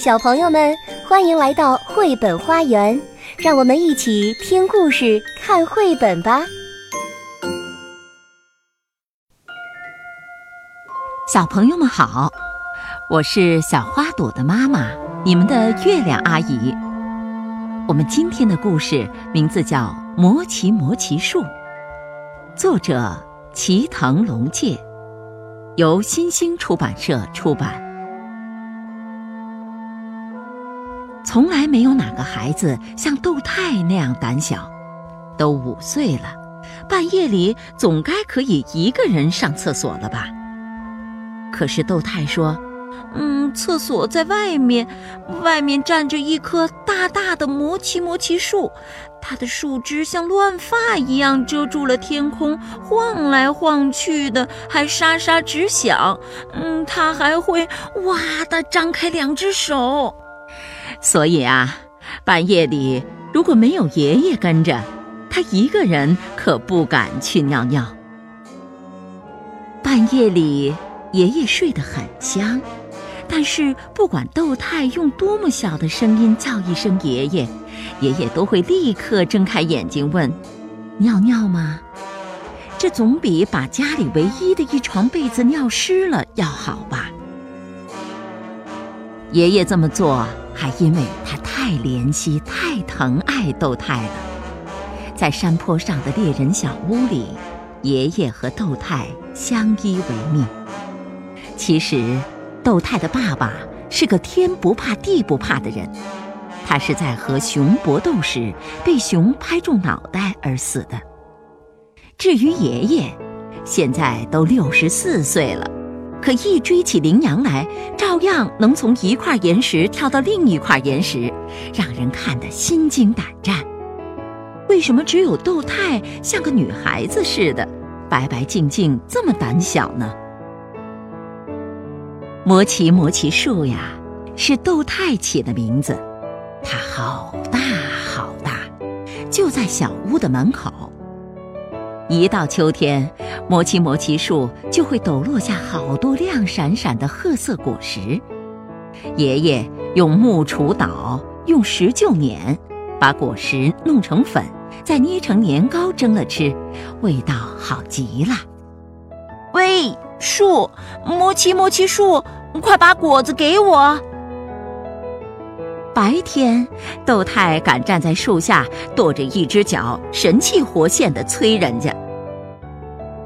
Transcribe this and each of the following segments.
小朋友们，欢迎来到绘本花园，让我们一起听故事、看绘本吧。小朋友们好，我是小花朵的妈妈，你们的月亮阿姨。我们今天的故事名字叫《魔奇魔奇树》，作者齐藤龙介，由新兴出版社出版。从来没有哪个孩子像豆太那样胆小，都五岁了，半夜里总该可以一个人上厕所了吧？可是豆太说：“嗯，厕所在外面，外面站着一棵大大的魔奇魔奇树，它的树枝像乱发一样遮住了天空，晃来晃去的，还沙沙直响。嗯，它还会哇的张开两只手。”所以啊，半夜里如果没有爷爷跟着，他一个人可不敢去尿尿。半夜里，爷爷睡得很香，但是不管窦太用多么小的声音叫一声“爷爷”，爷爷都会立刻睁开眼睛问：“尿尿吗？”这总比把家里唯一的一床被子尿湿了要好吧？爷爷这么做。还因为他太怜惜、太疼爱豆太了，在山坡上的猎人小屋里，爷爷和豆太相依为命。其实，豆太的爸爸是个天不怕地不怕的人，他是在和熊搏斗时被熊拍中脑袋而死的。至于爷爷，现在都六十四岁了。可一追起羚羊来，照样能从一块岩石跳到另一块岩石，让人看得心惊胆战。为什么只有豆太像个女孩子似的，白白净净，这么胆小呢？魔奇魔奇树呀，是豆太起的名字，它好大好大，就在小屋的门口。一到秋天。魔奇魔奇树就会抖落下好多亮闪闪的褐色果实，爷爷用木锄捣，用石臼碾，把果实弄成粉，再捏成年糕蒸了吃，味道好极了。喂，树，魔奇魔奇树，快把果子给我！白天，豆太敢站在树下，跺着一只脚，神气活现的催人家。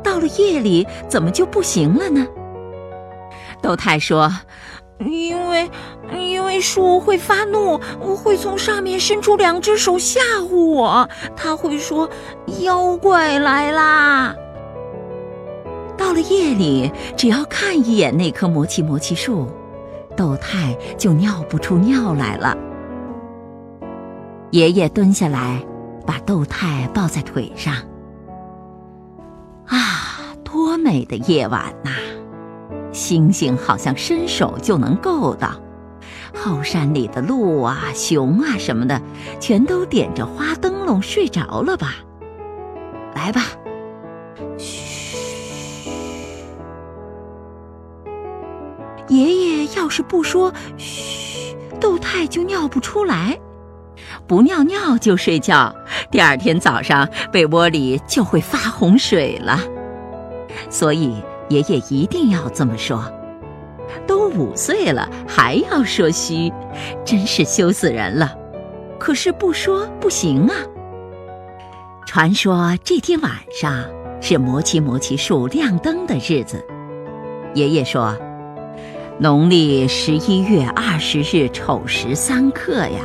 到了夜里，怎么就不行了呢？豆太说：“因为，因为树会发怒，会从上面伸出两只手吓唬我。他会说：‘妖怪来啦！’到了夜里，只要看一眼那棵魔奇魔奇树，豆太就尿不出尿来了。爷爷蹲下来，把豆太抱在腿上。”啊多美的夜晚呐！星星好像伸手就能够到，后山里的鹿啊、熊啊什么的，全都点着花灯笼睡着了吧？来吧，嘘！爷爷要是不说嘘，豆太就尿不出来；不尿尿就睡觉，第二天早上被窝里就会发洪水了。所以爷爷一定要这么说，都五岁了还要说虚，真是羞死人了。可是不说不行啊。传说这天晚上是魔奇魔奇树亮灯的日子。爷爷说，农历十一月二十日丑时三刻呀，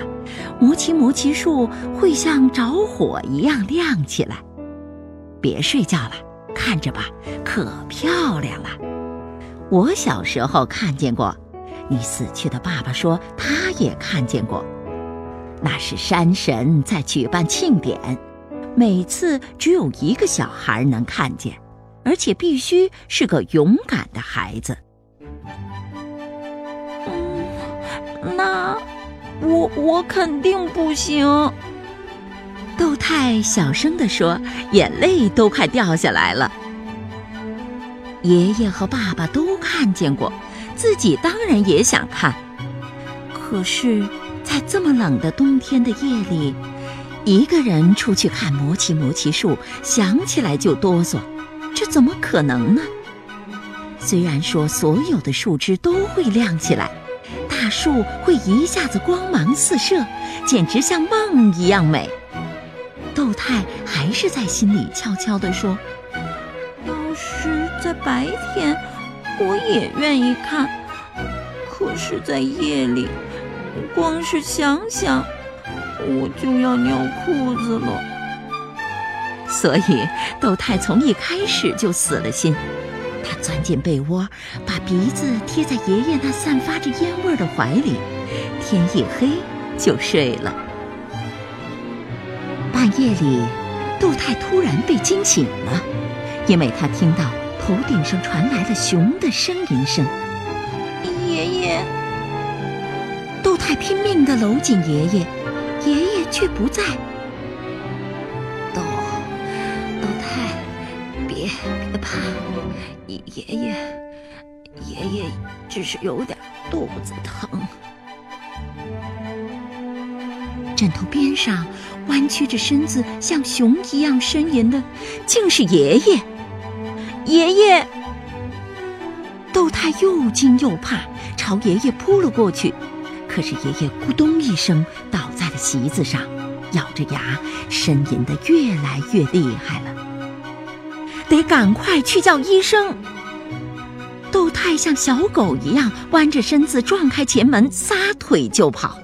魔奇魔奇树会像着火一样亮起来。别睡觉了。看着吧，可漂亮了。我小时候看见过，你死去的爸爸说他也看见过。那是山神在举办庆典，每次只有一个小孩能看见，而且必须是个勇敢的孩子。那我我肯定不行。豆太小声地说，眼泪都快掉下来了。爷爷和爸爸都看见过，自己当然也想看，可是，在这么冷的冬天的夜里，一个人出去看魔奇魔奇树，想起来就哆嗦，这怎么可能呢？虽然说所有的树枝都会亮起来，树会一下子光芒四射，简直像梦一样美。豆太还是在心里悄悄地说：“要是在白天，我也愿意看；可是在夜里，光是想想，我就要尿裤子了。”所以，豆太从一开始就死了心。他钻进被窝，把鼻子贴在爷爷那散发着烟味的怀里，天一黑就睡了。半夜里，杜太突然被惊醒了，因为他听到头顶上传来了熊的呻吟声。爷爷，杜太拼命地搂紧爷爷，爷爷却不在。杜，杜太，别别怕。爷爷，爷爷只是有点肚子疼。枕头边上弯曲着身子，像熊一样呻吟的，竟是爷爷。爷爷，豆太又惊又怕，朝爷爷扑了过去。可是爷爷咕咚一声倒在了席子上，咬着牙，呻吟的越来越厉害了。得赶快去叫医生。豆太像小狗一样弯着身子，撞开前门，撒腿就跑。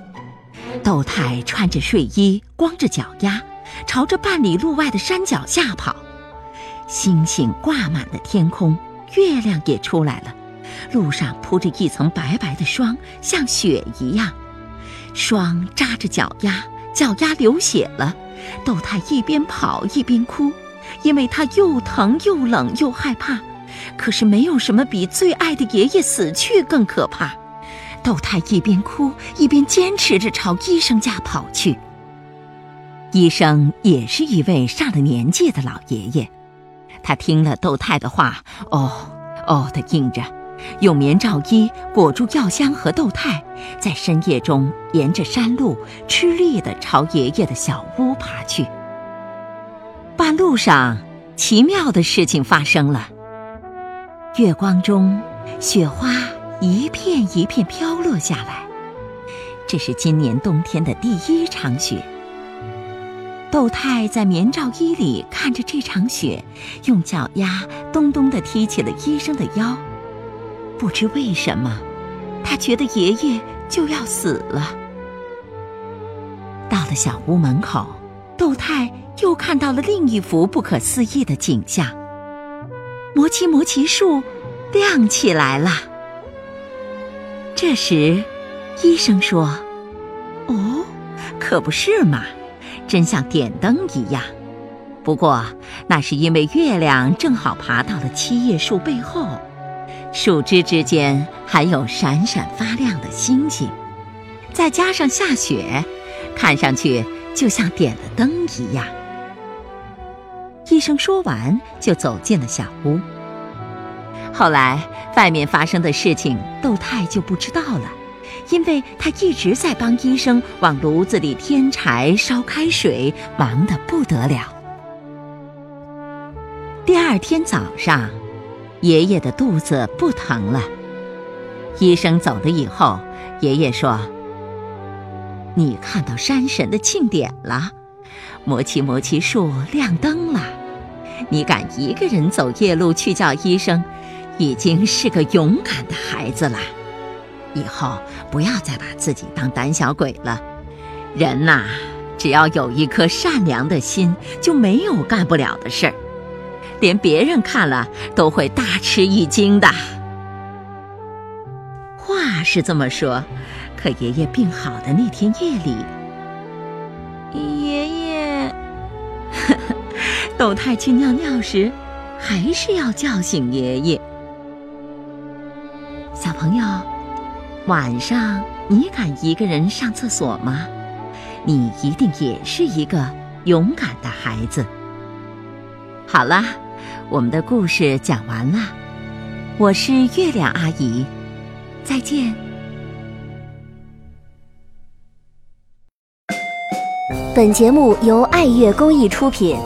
豆太穿着睡衣，光着脚丫，朝着半里路外的山脚下跑。星星挂满了天空，月亮也出来了。路上铺着一层白白的霜，像雪一样。霜扎着脚丫，脚丫流血了。豆太一边跑一边哭，因为他又疼又冷又害怕。可是没有什么比最爱的爷爷死去更可怕。豆太一边哭一边坚持着朝医生家跑去。医生也是一位上了年纪的老爷爷，他听了豆太的话，哦哦的应着，用棉罩衣裹住药箱和豆太，在深夜中沿着山路吃力地朝爷爷的小屋爬去。半路上，奇妙的事情发生了。月光中，雪花一片一片飘落下来。这是今年冬天的第一场雪。豆太在棉罩衣里看着这场雪，用脚丫咚咚地踢起了医生的腰。不知为什么，他觉得爷爷就要死了。到了小屋门口，豆太又看到了另一幅不可思议的景象。魔奇魔奇树亮起来了。这时，医生说：“哦，可不是嘛，真像点灯一样。不过那是因为月亮正好爬到了七叶树背后，树枝之间还有闪闪发亮的星星，再加上下雪，看上去就像点了灯一样。”医生说完，就走进了小屋。后来，外面发生的事情，窦太就不知道了，因为他一直在帮医生往炉子里添柴、烧开水，忙得不得了。第二天早上，爷爷的肚子不疼了。医生走了以后，爷爷说：“你看到山神的庆典了，魔奇魔奇树亮灯了。”你敢一个人走夜路去叫医生，已经是个勇敢的孩子了。以后不要再把自己当胆小鬼了。人呐，只要有一颗善良的心，就没有干不了的事儿，连别人看了都会大吃一惊的。话是这么说，可爷爷病好的那天夜里，爷爷。豆太去尿尿时，还是要叫醒爷爷。小朋友，晚上你敢一个人上厕所吗？你一定也是一个勇敢的孩子。好啦，我们的故事讲完了，我是月亮阿姨，再见。本节目由爱乐公益出品。